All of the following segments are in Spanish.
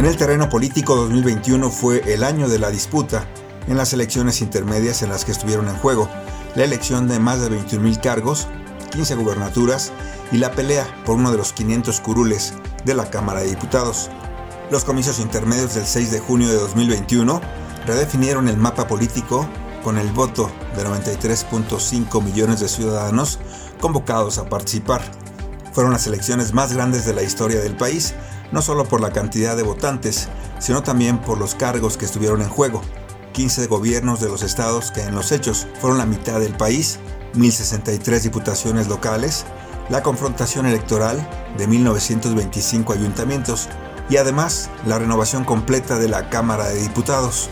En el terreno político 2021 fue el año de la disputa en las elecciones intermedias en las que estuvieron en juego la elección de más de 21.000 cargos, 15 gubernaturas y la pelea por uno de los 500 curules de la Cámara de Diputados. Los comicios intermedios del 6 de junio de 2021 redefinieron el mapa político con el voto de 93.5 millones de ciudadanos convocados a participar. Fueron las elecciones más grandes de la historia del país, no solo por la cantidad de votantes, sino también por los cargos que estuvieron en juego. 15 gobiernos de los estados que en los hechos fueron la mitad del país, 1063 diputaciones locales, la confrontación electoral de 1925 ayuntamientos y además la renovación completa de la Cámara de Diputados.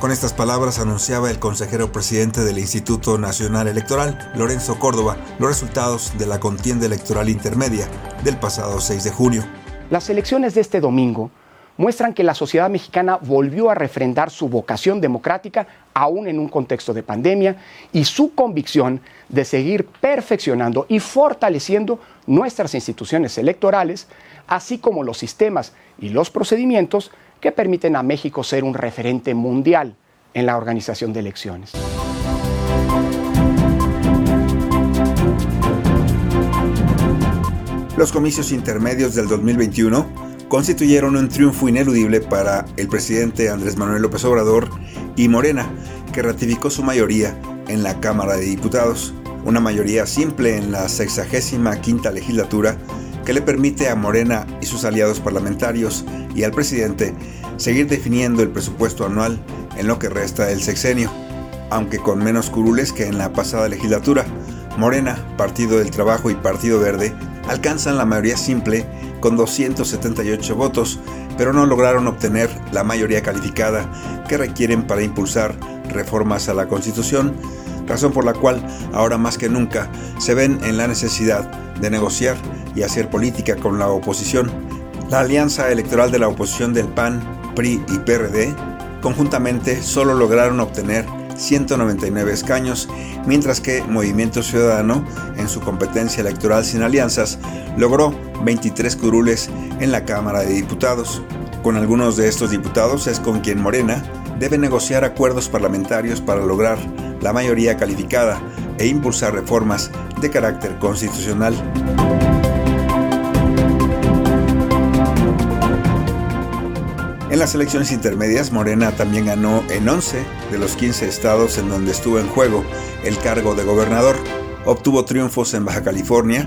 Con estas palabras anunciaba el consejero presidente del Instituto Nacional Electoral, Lorenzo Córdoba, los resultados de la contienda electoral intermedia del pasado 6 de junio. Las elecciones de este domingo muestran que la sociedad mexicana volvió a refrendar su vocación democrática aún en un contexto de pandemia y su convicción de seguir perfeccionando y fortaleciendo nuestras instituciones electorales, así como los sistemas y los procedimientos que permiten a México ser un referente mundial en la organización de elecciones. Los comicios intermedios del 2021 constituyeron un triunfo ineludible para el presidente Andrés Manuel López Obrador y Morena, que ratificó su mayoría en la Cámara de Diputados, una mayoría simple en la 65 legislatura que le permite a Morena y sus aliados parlamentarios y al presidente seguir definiendo el presupuesto anual en lo que resta del sexenio, aunque con menos curules que en la pasada legislatura. Morena, Partido del Trabajo y Partido Verde alcanzan la mayoría simple con 278 votos, pero no lograron obtener la mayoría calificada que requieren para impulsar reformas a la Constitución, razón por la cual ahora más que nunca se ven en la necesidad de negociar y hacer política con la oposición. La alianza electoral de la oposición del PAN, PRI y PRD conjuntamente solo lograron obtener 199 escaños, mientras que Movimiento Ciudadano, en su competencia electoral sin alianzas, logró 23 curules en la Cámara de Diputados. Con algunos de estos diputados es con quien Morena debe negociar acuerdos parlamentarios para lograr la mayoría calificada e impulsar reformas de carácter constitucional. Las elecciones intermedias, Morena también ganó en 11 de los 15 estados en donde estuvo en juego el cargo de gobernador. Obtuvo triunfos en Baja California,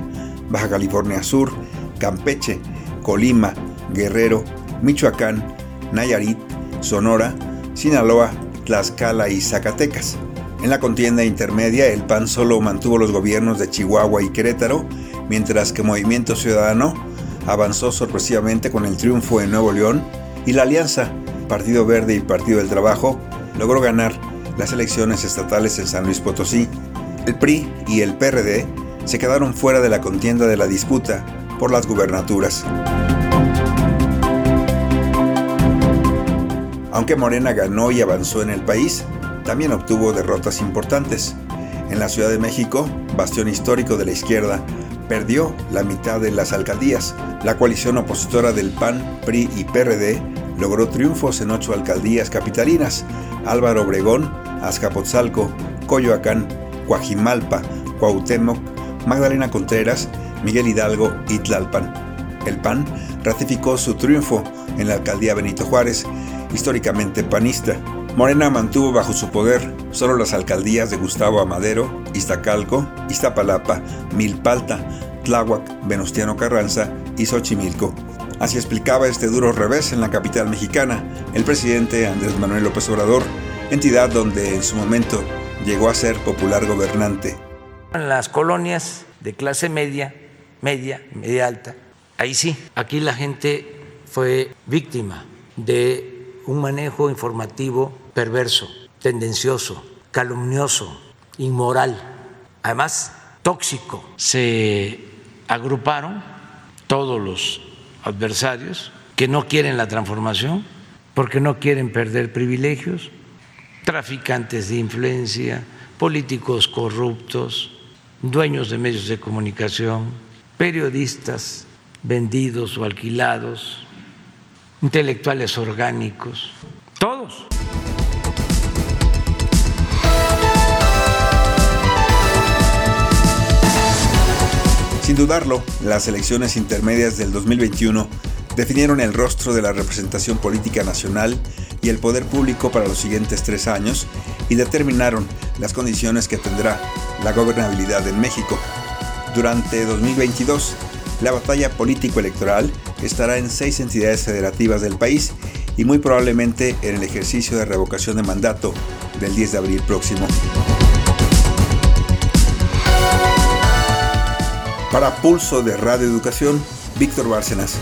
Baja California Sur, Campeche, Colima, Guerrero, Michoacán, Nayarit, Sonora, Sinaloa, Tlaxcala y Zacatecas. En la contienda intermedia, el PAN solo mantuvo los gobiernos de Chihuahua y Querétaro, mientras que Movimiento Ciudadano avanzó sorpresivamente con el triunfo en Nuevo León y la alianza Partido Verde y Partido del Trabajo logró ganar las elecciones estatales en San Luis Potosí. El PRI y el PRD se quedaron fuera de la contienda de la disputa por las gubernaturas. Aunque Morena ganó y avanzó en el país, también obtuvo derrotas importantes. En la Ciudad de México, bastión histórico de la izquierda, perdió la mitad de las alcaldías. La coalición opositora del PAN, PRI y PRD logró triunfos en ocho alcaldías capitalinas, Álvaro Obregón, Azcapotzalco, Coyoacán, Coajimalpa, Cuauhtémoc, Magdalena Contreras, Miguel Hidalgo y Tlalpan. El PAN ratificó su triunfo en la alcaldía Benito Juárez, históricamente panista. Morena mantuvo bajo su poder solo las alcaldías de Gustavo Amadero, Iztacalco, Iztapalapa, Milpalta, Tláhuac, Venustiano Carranza y Xochimilco. Así explicaba este duro revés en la capital mexicana el presidente Andrés Manuel López Obrador, entidad donde en su momento llegó a ser popular gobernante. En las colonias de clase media, media, media alta, ahí sí, aquí la gente fue víctima de un manejo informativo perverso, tendencioso, calumnioso, inmoral, además tóxico. Se agruparon todos los adversarios que no quieren la transformación porque no quieren perder privilegios, traficantes de influencia, políticos corruptos, dueños de medios de comunicación, periodistas vendidos o alquilados, intelectuales orgánicos, todos. Sin dudarlo, las elecciones intermedias del 2021 definieron el rostro de la representación política nacional y el poder público para los siguientes tres años y determinaron las condiciones que tendrá la gobernabilidad en México. Durante 2022, la batalla político-electoral estará en seis entidades federativas del país y muy probablemente en el ejercicio de revocación de mandato del 10 de abril próximo. Para Pulso de Radio Educación, Víctor Bárcenas.